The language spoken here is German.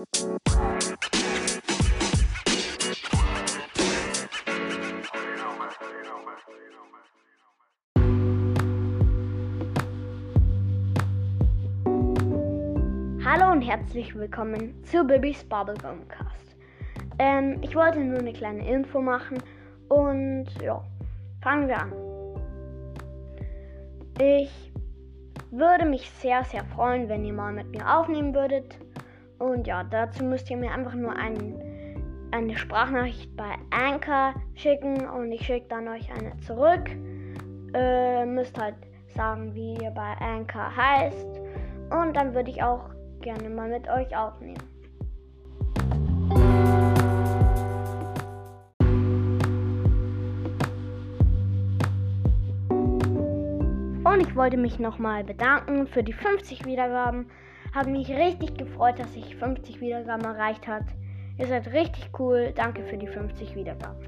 Hallo und herzlich willkommen zu Bibis Bubblegum Cast. Ähm, ich wollte nur eine kleine Info machen und ja, fangen wir an. Ich würde mich sehr, sehr freuen, wenn ihr mal mit mir aufnehmen würdet. Und ja, dazu müsst ihr mir einfach nur ein, eine Sprachnachricht bei Anchor schicken und ich schicke dann euch eine zurück. Äh, müsst halt sagen, wie ihr bei Anchor heißt. Und dann würde ich auch gerne mal mit euch aufnehmen. Und ich wollte mich nochmal bedanken für die 50 Wiedergaben. Hat mich richtig gefreut, dass ich 50 Wiedergaben erreicht hat. Ihr seid richtig cool. Danke für die 50 Wiedergaben.